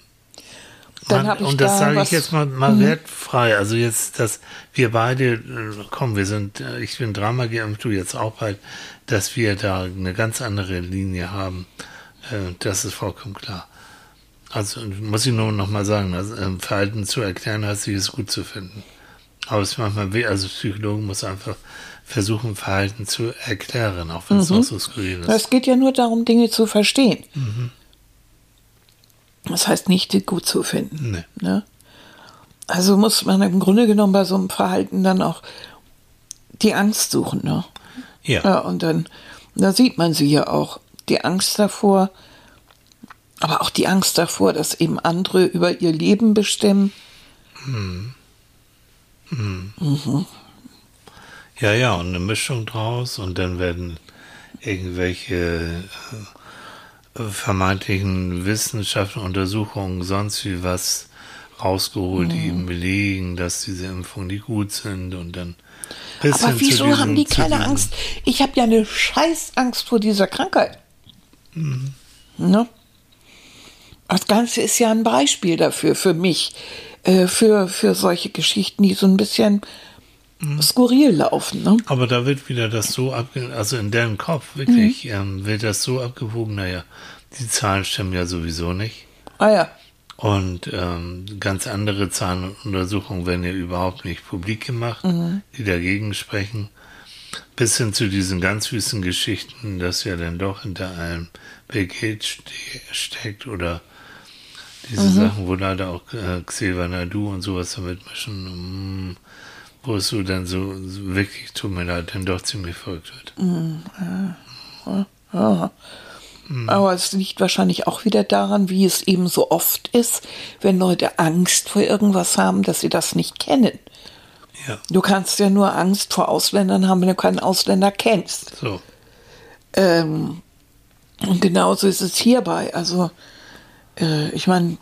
Dann man- und das da sage ich Mhm. jetzt mal, mal wertfrei. Also jetzt, dass wir beide, äh, komm, wir sind, äh, ich bin dreimal geimpft, du jetzt auch bald, dass wir da eine ganz andere Linie haben. Äh, Das ist vollkommen klar. Also muss ich nur noch mal sagen, das ähm, Verhalten zu erklären, heißt sich es gut zu finden. Aber es ist manchmal weh, also Psychologen muss einfach versuchen, Verhalten zu erklären, auch wenn es noch so skurril ist. Es geht ja nur darum, Dinge zu verstehen. Mhm. Das heißt nicht, gut zu finden. Nee. Ne? Also muss man im Grunde genommen bei so einem Verhalten dann auch die Angst suchen. Ne? Ja. Ja, und dann, da sieht man sie ja auch. Die Angst davor, aber auch die Angst davor, dass eben andere über ihr Leben bestimmen. Ja, ja, und eine Mischung draus und dann werden irgendwelche äh, vermeintlichen Wissenschaften, Untersuchungen, sonst wie was rausgeholt, die Mhm. eben belegen, dass diese Impfungen nicht gut sind und dann Aber wieso diesen- haben die keine Angst? Ich habe ja eine Scheißangst vor dieser Krankheit. Ne? Das Ganze ist ja ein Beispiel dafür, für mich, äh, für, für solche Geschichten, die so ein bisschen skurril laufen. Ne? Aber da wird wieder das so abge... Also in deren Kopf wirklich Mhm. ähm, wird das so abgewogen, naja, die Zahlen stimmen ja sowieso nicht. Ah ja, Und ähm, ganz andere Zahnuntersuchungen werden ja überhaupt nicht publik gemacht, die dagegen sprechen. Bis hin zu diesen ganz süßen Geschichten, dass ja dann doch hinter einem Bill Gates ste steckt oder diese Sachen, wo leider auch äh, Xavier Nadu und sowas damit mischen, mm, wo es so dann so, so wirklich, tut mir leid, dann doch ziemlich verrückt wird. aber es liegt wahrscheinlich auch wieder daran, wie es eben so oft ist, wenn Leute Angst vor irgendwas haben, dass sie das nicht kennen. Ja, Du kannst ja nur Angst vor Ausländern haben, wenn du keinen Ausländer kennst. so. Ähm, und genauso ist es hierbei. Also, äh, ich meine,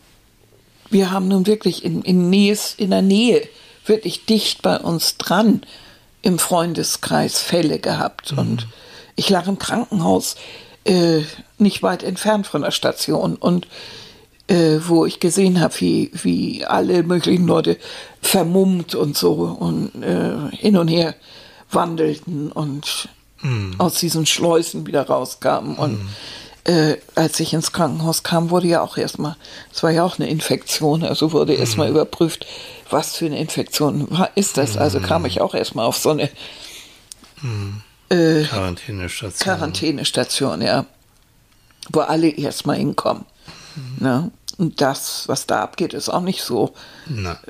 wir haben nun wirklich in, in, Nähes, in der Nähe, wirklich dicht bei uns dran im Freundeskreis Fälle gehabt. Und ich lag im Krankenhaus, äh, nicht weit entfernt von der Station. Und äh, wo ich gesehen habe, wie, wie alle möglichen Leute vermummt und so und äh, hin und her wandelten und aus diesen Schleusen wieder rauskamen. Und äh, als ich ins Krankenhaus kam, wurde ja auch erstmal, es war ja auch eine Infektion, also wurde erstmal überprüft, was für eine Infektion war, ist das. Also kam ich auch erstmal auf so eine äh, Quarantänestation. Quarantänestation, ja, wo alle erstmal hinkommen. Ne? Und das, was da abgeht, ist auch nicht so,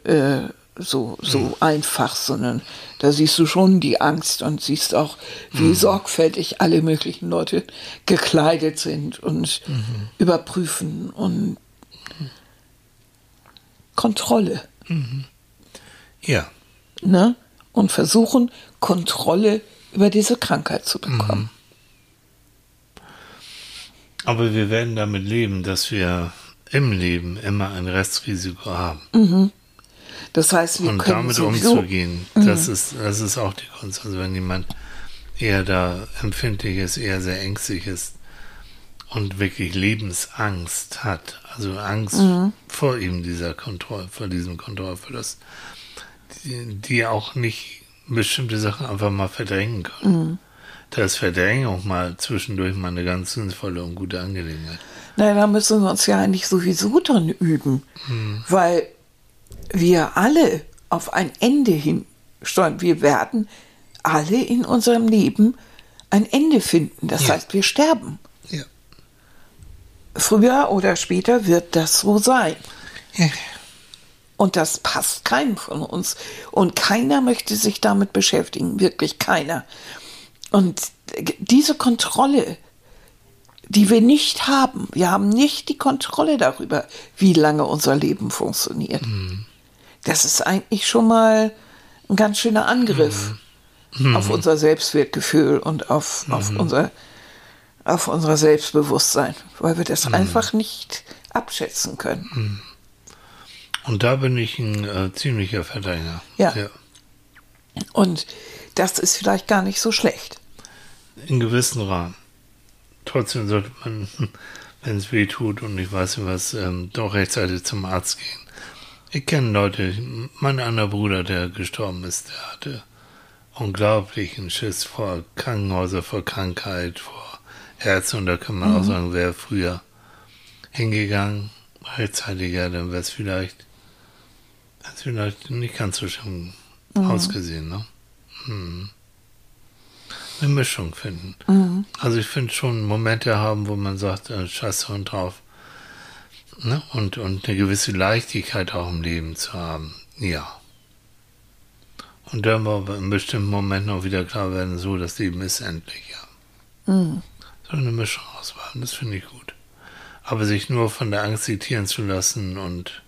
äh, so, so einfach, sondern da siehst du schon die Angst und siehst auch, wie sorgfältig alle möglichen Leute gekleidet sind und überprüfen und Kontrolle, ja. ne? Und versuchen, Kontrolle über diese Krankheit zu bekommen. Aber wir werden damit leben, dass wir im Leben immer ein Restrisiko haben. Das heißt, wir Und können damit sowieso, umzugehen, das, ist, das ist auch die Kunst. Also wenn jemand eher da empfindlich ist, eher sehr ängstlich ist und wirklich Lebensangst hat, also Angst vor ihm dieser Kontrolle, vor diesem Kontrollverlust, die, auch nicht bestimmte Sachen einfach mal verdrängen können. Da ist Verdrängung mal zwischendurch mal eine ganz sinnvolle und gute Angelegenheit. Naja, da müssen wir uns ja eigentlich sowieso dran üben, weil wir alle auf ein Ende hinsteuern. Wir werden alle in unserem Leben ein Ende finden. Das Ja. heißt, wir sterben. Ja. Früher oder später wird das so sein. ja. Und das passt keinem von uns. Und keiner möchte sich damit beschäftigen, wirklich keiner. Und diese Kontrolle, die wir nicht haben, wir haben nicht die Kontrolle darüber, wie lange unser Leben funktioniert. Das ist eigentlich schon mal ein ganz schöner Angriff auf unser Selbstwertgefühl und auf, auf unser auf unser Selbstbewusstsein, weil wir das einfach nicht abschätzen können. Und da bin ich ein äh, ziemlicher Verteidiger. Ja. Und das ist vielleicht gar nicht so schlecht. In gewissen Rahmen. Trotzdem sollte man, wenn es weh tut und ich weiß nicht was, ähm, doch rechtzeitig zum Arzt gehen. Ich kenne Leute, mein anderer Bruder, der gestorben ist, der hatte unglaublichen Schiss vor Krankenhäusern, vor Krankheit, vor Ärzten und da kann man auch sagen, wäre früher hingegangen, rechtzeitiger, dann wäre es vielleicht, wär's vielleicht nicht ganz so schlimm ausgesehen, ne? Hm. Eine Mischung finden. Also ich finde schon Momente haben, wo man sagt, äh, scheiß Hund drauf. Ne? Und, und eine gewisse Leichtigkeit auch im Leben zu haben. Ja. Und dann war aber in bestimmten Momenten auch wieder klar werden, so, das Leben ist endlich, ja. So eine Mischung auswahl, das finde ich gut. Aber sich nur von der Angst zitieren zu lassen und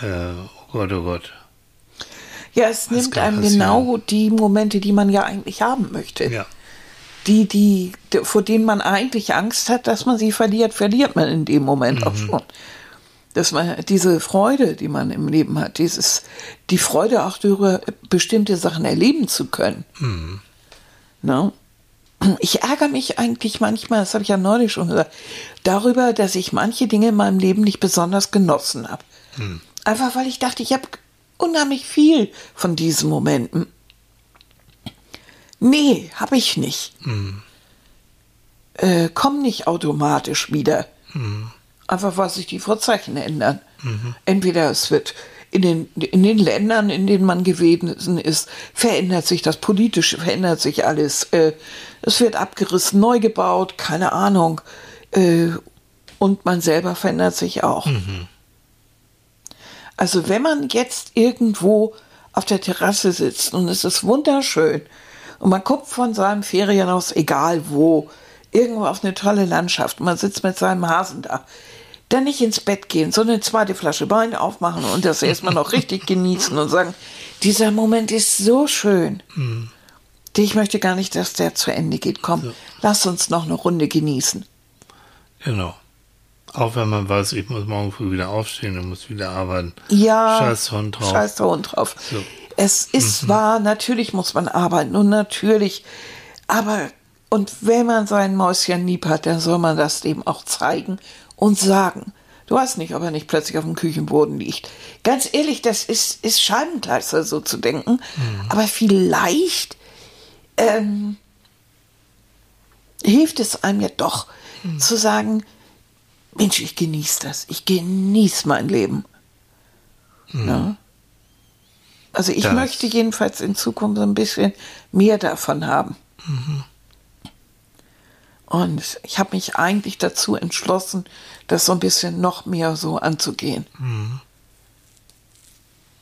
äh, Gott, oh Gott. Ja, es Was nimmt einem passieren? genau die Momente, die man ja eigentlich haben möchte. Ja. Die, die, vor denen man eigentlich Angst hat, dass man sie verliert, verliert man in dem Moment auch schon. Dass man diese Freude, die man im Leben hat, dieses, die Freude auch darüber, bestimmte Sachen erleben zu können. Ne? Ich ärgere mich eigentlich manchmal, das habe ich ja neulich schon gesagt, darüber, dass ich manche Dinge in meinem Leben nicht besonders genossen habe. Einfach weil ich dachte, ich habe unheimlich viel von diesen Momenten. Nee, habe ich nicht. Äh, kommen nicht automatisch wieder. Einfach weil sich die Vorzeichen ändern. Entweder es wird in den, in den Ländern, in denen man gewesen ist, verändert sich das Politische, verändert sich alles. Äh, es wird abgerissen, neu gebaut, keine Ahnung. Äh, und man selber verändert sich auch. Also wenn man jetzt irgendwo auf der Terrasse sitzt und es ist wunderschön und man guckt von seinem Ferienhaus, egal wo, irgendwo auf eine tolle Landschaft, man sitzt mit seinem Hasen da, dann nicht ins Bett gehen, sondern eine zweite Flasche Wein aufmachen und das erstmal noch richtig genießen und sagen, dieser Moment ist so schön. Ich möchte gar nicht, dass der zu Ende geht. Komm, lass uns noch eine Runde genießen. Genau. Auch wenn man weiß, ich muss morgen früh wieder aufstehen und muss wieder arbeiten. Ja. Scheiß Hund drauf. Scheiß der Hund drauf. So. Es ist wahr, natürlich muss man arbeiten und natürlich, aber und wenn man sein Mäuschen lieb hat, dann soll man das dem auch zeigen und sagen. Du weißt nicht, ob er nicht plötzlich auf dem Küchenboden liegt. Ganz ehrlich, das ist, ist Scheibenkleister, so zu denken. Aber vielleicht ähm, hilft es einem ja doch, zu sagen, Mensch, ich genieße das. Ich genieße mein Leben. Ja. Also ich Das- möchte jedenfalls in Zukunft so ein bisschen mehr davon haben. Und ich habe mich eigentlich dazu entschlossen, das so ein bisschen noch mehr so anzugehen.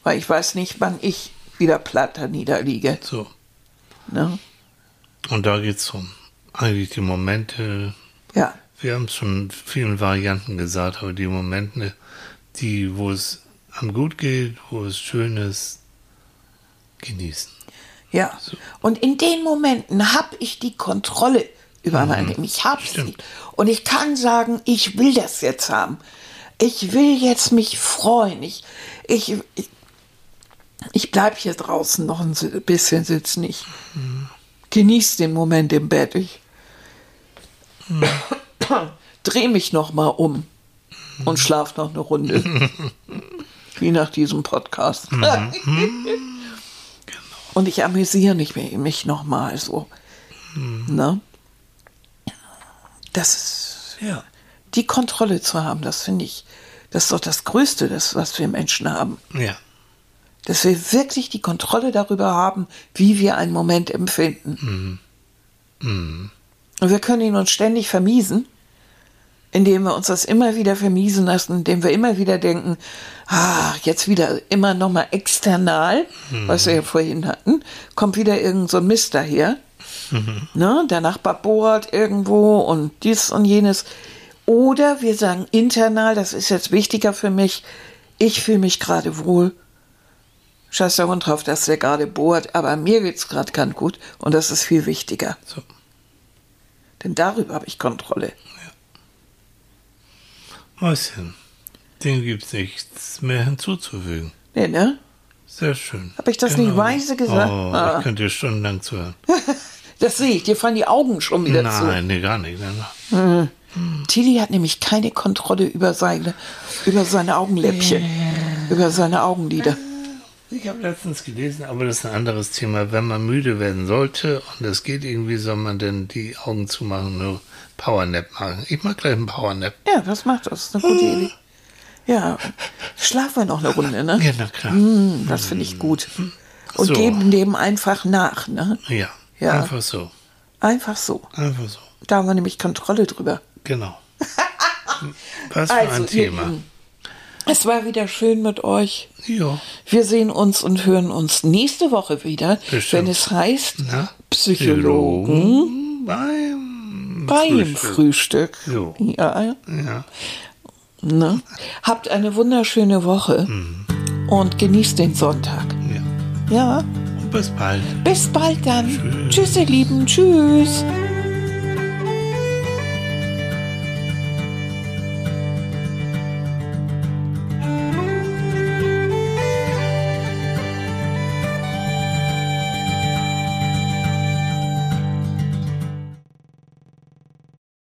Weil ich weiß nicht, wann ich wieder platt da niederliege. So. Ne? Und da geht es um eigentlich die Momente, Ja, wir haben es schon vielen Varianten gesagt, aber die Momente, die, wo es am gut geht, wo es schön ist, genießen. ja. Und in den Momenten habe ich die Kontrolle über mein Leben. Ich habe sie. Und ich kann sagen, ich will das jetzt haben. Ich will jetzt mich freuen. Ich, ich, ich, ich bleibe hier draußen noch ein bisschen sitzen. Ich genieße den Moment im Bett. Ich drehe mich noch mal um und schlaf noch eine Runde. Wie nach diesem Podcast. Und ich amüsiere mich, mich noch mal so. Ne? Das ist Ja. die Kontrolle zu haben, das finde ich, das ist doch das Größte, das, was wir Menschen haben. Ja. Dass wir wirklich die Kontrolle darüber haben, wie wir einen Moment empfinden. Und wir können ihn uns ständig vermiesen, indem wir uns das immer wieder vermiesen lassen, indem wir immer wieder denken, ah, jetzt wieder immer nochmal external, was wir ja vorhin hatten, kommt wieder irgend so ein Mist daher. Ne, der Nachbar bohrt irgendwo und dies und jenes. Oder wir sagen internal, das ist jetzt wichtiger für mich, ich fühle mich gerade wohl. Scheiß der Hund drauf, dass der gerade bohrt, aber mir geht's gerade ganz gut und das ist viel wichtiger. So. Denn darüber habe ich Kontrolle. Mäuschen, dem gibt's nichts mehr hinzuzufügen. Nee, ne? Sehr schön. Hab ich das nicht weise gesagt? Oh, Ah. ich könnte dir stundenlang zuhören. Das sehe ich. Dir fallen die Augen schon wieder Nein, nee, gar nicht. Nein, nein. zu. Tilly hat nämlich keine Kontrolle über seine, über seine Augenläppchen, über seine Augenlider. Ich habe letztens gelesen, aber das ist ein anderes Thema. Wenn man müde werden sollte und es geht irgendwie, soll man denn die Augen zumachen, nur Powernap machen. Ich mag gleich einen Powernap. Ja, das macht das. Das ist eine gute Idee. Ja, schlafen wir noch eine Runde, ne? Ja, na klar. Hm, das finde ich gut. Und So. geben dem einfach nach, ne? Ja, Ja. einfach so. Einfach so. Einfach so. Da haben wir nämlich Kontrolle drüber. Genau. Was für Also, ein ihr Thema. Lieben, Es war wieder schön mit euch. Ja, Wir sehen uns und hören uns nächste Woche wieder, Bestimmt. wenn es heißt na? Psychologen beim, beim Frühstück. Jo. Ja, Ja. ne? Habt eine wunderschöne Woche Mhm. und genießt den Sonntag. ja. Ja, Und bis bald. bis bald dann. Tschüss, ihr Lieben. Tschüss.